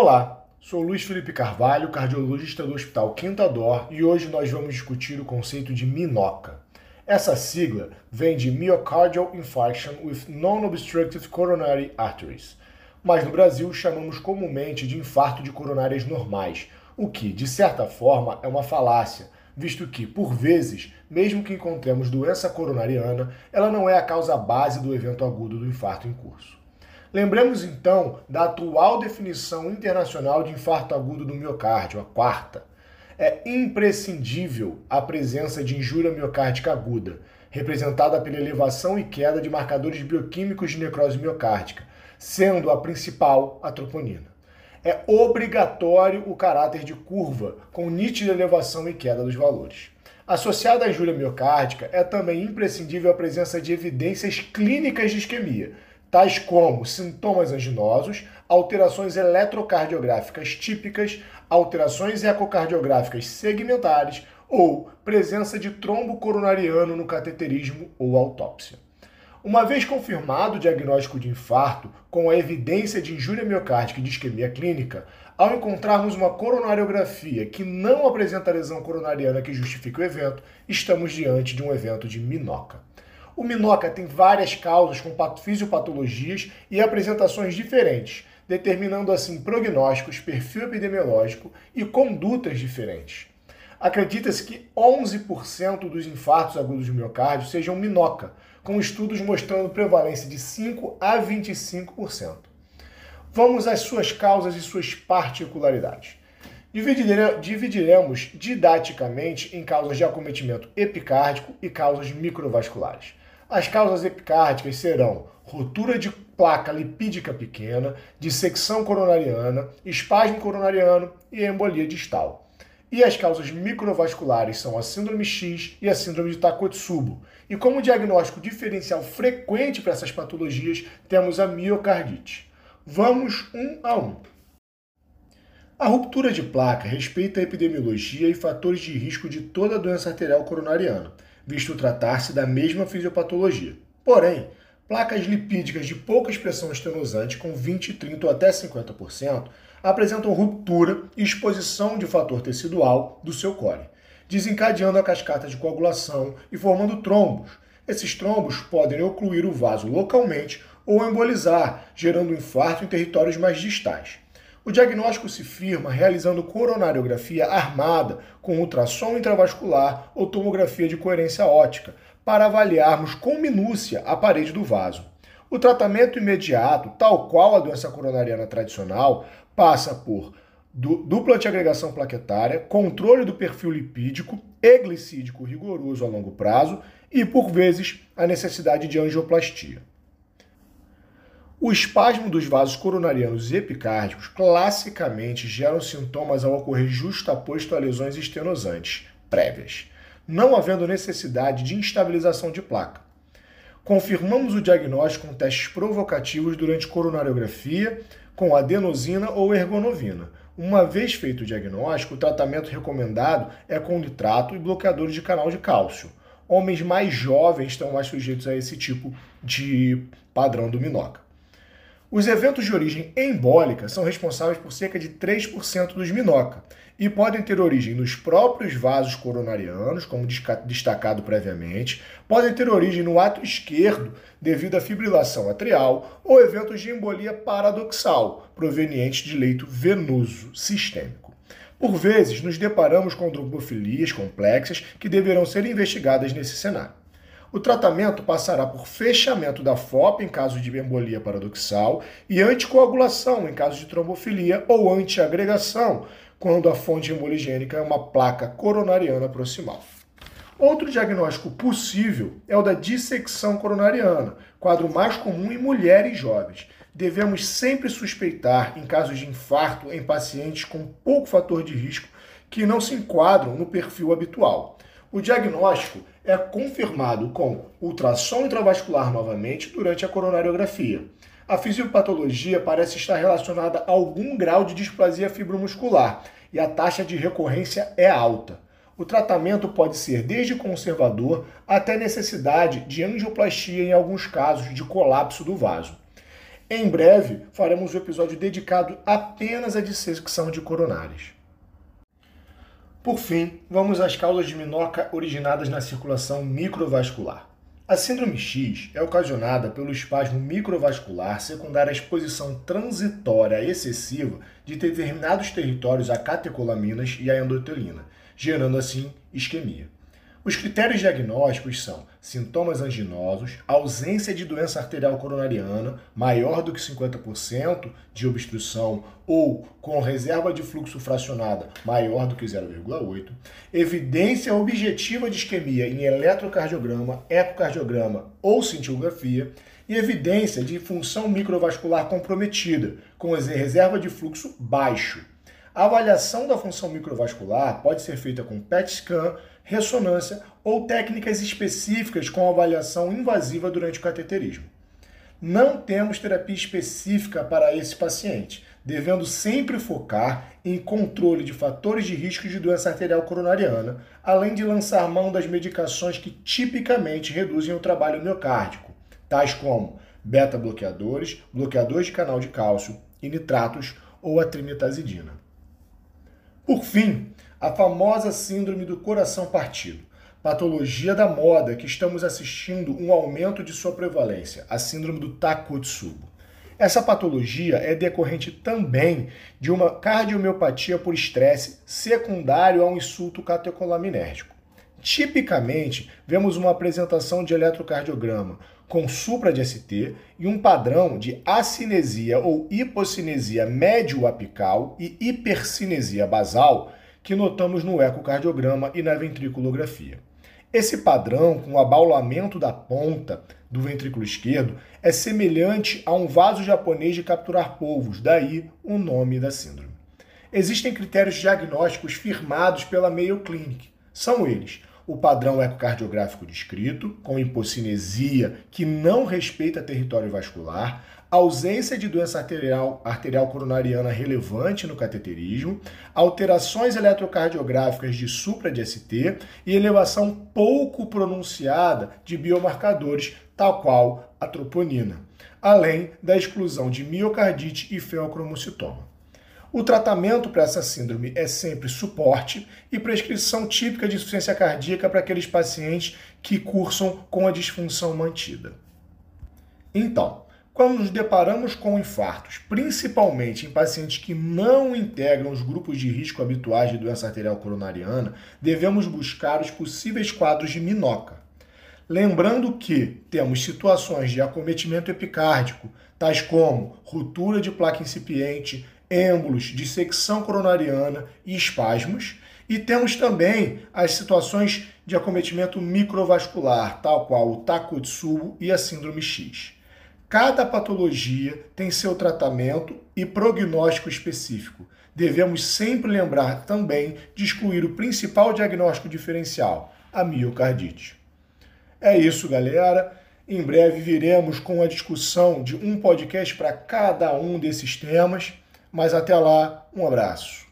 Olá, sou Luiz Felipe Carvalho, cardiologista do Hospital Quinta Dor, e hoje nós vamos discutir o conceito de MINOCA. Essa sigla vem de Myocardial Infarction with Non-Obstructive Coronary Arteries, mas no Brasil chamamos comumente de infarto de coronárias normais, o que, de certa forma, é uma falácia, visto que, por vezes, mesmo que encontremos doença coronariana, ela não é a causa base do evento agudo do infarto em curso. Lembremos então da atual definição internacional de infarto agudo do miocárdio, a quarta. É imprescindível a presença de injúria miocárdica aguda, representada pela elevação e queda de marcadores bioquímicos de necrose miocárdica, sendo a principal a troponina. É obrigatório o caráter de curva, com nítida elevação e queda dos valores. Associada à injúria miocárdica, é também imprescindível a presença de evidências clínicas de isquemia, tais como sintomas anginosos, alterações eletrocardiográficas típicas, alterações ecocardiográficas segmentares ou presença de trombo coronariano no cateterismo ou autópsia. Uma vez confirmado o diagnóstico de infarto com a evidência de injúria miocárdica e de isquemia clínica, ao encontrarmos uma coronariografia que não apresenta lesão coronariana que justifique o evento, estamos diante de um evento de minoca. O Minoca tem várias causas com fisiopatologias e apresentações diferentes, determinando assim prognósticos, perfil epidemiológico e condutas diferentes. Acredita-se que 11% dos infartos agudos de miocárdio sejam Minoca, com estudos mostrando prevalência de 5 a 25%. Vamos às suas causas e suas particularidades. Dividiremos didaticamente em causas de acometimento epicárdico e causas microvasculares. As causas epicárdicas serão ruptura de placa lipídica pequena, dissecção coronariana, espasmo coronariano e embolia distal. E as causas microvasculares são a síndrome X e a síndrome de Takotsubo. E como diagnóstico diferencial frequente para essas patologias, temos a miocardite. Vamos um a um. A ruptura de placa respeita a epidemiologia e fatores de risco de toda a doença arterial coronariana visto tratar-se da mesma fisiopatologia. Porém, placas lipídicas de pouca expressão estenosante, com 20, 30 ou até 50%, apresentam ruptura e exposição de fator tecidual do seu core, desencadeando a cascata de coagulação e formando trombos. Esses trombos podem ocluir o vaso localmente ou embolizar, gerando infarto em territórios mais distais. O diagnóstico se firma realizando coronariografia armada com ultrassom intravascular ou tomografia de coerência óptica, para avaliarmos com minúcia a parede do vaso. O tratamento imediato, tal qual a doença coronariana tradicional, passa por dupla antiagregação plaquetária, controle do perfil lipídico e glicídico rigoroso a longo prazo e, por vezes, a necessidade de angioplastia. O espasmo dos vasos coronarianos e epicárdicos classicamente geram sintomas ao ocorrer justaposto a lesões estenosantes prévias, não havendo necessidade de instabilização de placa. Confirmamos o diagnóstico com testes provocativos durante coronariografia com adenosina ou ergonovina. Uma vez feito o diagnóstico, o tratamento recomendado é com nitrato e bloqueadores de canal de cálcio. Homens mais jovens estão mais sujeitos a esse tipo de padrão do Minoca. Os eventos de origem embólica são responsáveis por cerca de 3% dos minoca e podem ter origem nos próprios vasos coronarianos, como destacado previamente, podem ter origem no ato esquerdo devido à fibrilação atrial ou eventos de embolia paradoxal provenientes de leito venoso sistêmico. Por vezes, nos deparamos com trombofilias complexas que deverão ser investigadas nesse cenário. O tratamento passará por fechamento da FOP em caso de embolia paradoxal e anticoagulação em caso de trombofilia ou antiagregação quando a fonte emboligênica é uma placa coronariana proximal. Outro diagnóstico possível é o da dissecção coronariana, quadro mais comum em mulheres jovens. Devemos sempre suspeitar em casos de infarto em pacientes com pouco fator de risco que não se enquadram no perfil habitual. O diagnóstico é confirmado com ultrassom intravascular novamente durante a coronariografia. A fisiopatologia parece estar relacionada a algum grau de displasia fibromuscular e a taxa de recorrência é alta. O tratamento pode ser desde conservador até necessidade de angioplastia em alguns casos de colapso do vaso. Em breve, faremos um episódio dedicado apenas à dissecção de coronárias. Por fim, vamos às causas de minoca originadas na circulação microvascular. A síndrome X é ocasionada pelo espasmo microvascular secundário à exposição transitória excessiva de determinados territórios a catecolaminas e a endotelina, gerando assim isquemia. Os critérios diagnósticos são sintomas anginosos, ausência de doença arterial coronariana maior do que 50% de obstrução ou com reserva de fluxo fracionada maior do que 0,8, evidência objetiva de isquemia em eletrocardiograma, ecocardiograma ou cintilografia e evidência de função microvascular comprometida com reserva de fluxo baixo. A avaliação da função microvascular pode ser feita com PET scan, ressonância ou técnicas específicas com avaliação invasiva durante o cateterismo. Não temos terapia específica para esse paciente, devendo sempre focar em controle de fatores de risco de doença arterial coronariana, além de lançar mão das medicações que tipicamente reduzem o trabalho miocárdico, tais como beta-bloqueadores, bloqueadores de canal de cálcio e nitratos ou a trimetazidina. Por fim, a famosa síndrome do coração partido, patologia da moda que estamos assistindo um aumento de sua prevalência, a síndrome do Takotsubo. Essa patologia é decorrente também de uma cardiomiopatia por estresse secundário a um insulto catecolaminérgico. Tipicamente, vemos uma apresentação de eletrocardiograma com supra de ST e um padrão de acinesia ou hipocinesia médio-apical e hipercinesia basal que notamos no ecocardiograma e na ventriculografia. Esse padrão, com o abaulamento da ponta do ventrículo esquerdo, é semelhante a um vaso japonês de capturar polvos, daí o nome da síndrome. Existem critérios diagnósticos firmados pela Mayo Clinic. São eles: o padrão ecocardiográfico descrito, com hipocinesia que não respeita território vascular, ausência de doença arterial, arterial coronariana relevante no cateterismo, alterações eletrocardiográficas de supra de ST e elevação pouco pronunciada de biomarcadores, tal qual a troponina, além da exclusão de miocardite e feocromocitoma. O tratamento para essa síndrome é sempre suporte e prescrição típica de insuficiência cardíaca para aqueles pacientes que cursam com a disfunção mantida. Então, quando nos deparamos com infartos, principalmente em pacientes que não integram os grupos de risco habituais de doença arterial coronariana, devemos buscar os possíveis quadros de minoca. Lembrando que temos situações de acometimento epicárdico, tais como ruptura de placa incipiente, êmbolos, dissecção coronariana e espasmos, e temos também as situações de acometimento microvascular, tal qual o Takotsubo e a síndrome X. Cada patologia tem seu tratamento e prognóstico específico. Devemos sempre lembrar também de excluir o principal diagnóstico diferencial, a miocardite. É isso, galera. Em breve viremos com a discussão de um podcast para cada um desses temas. Mas até lá, um abraço.